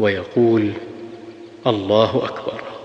ويقول الله أكبر.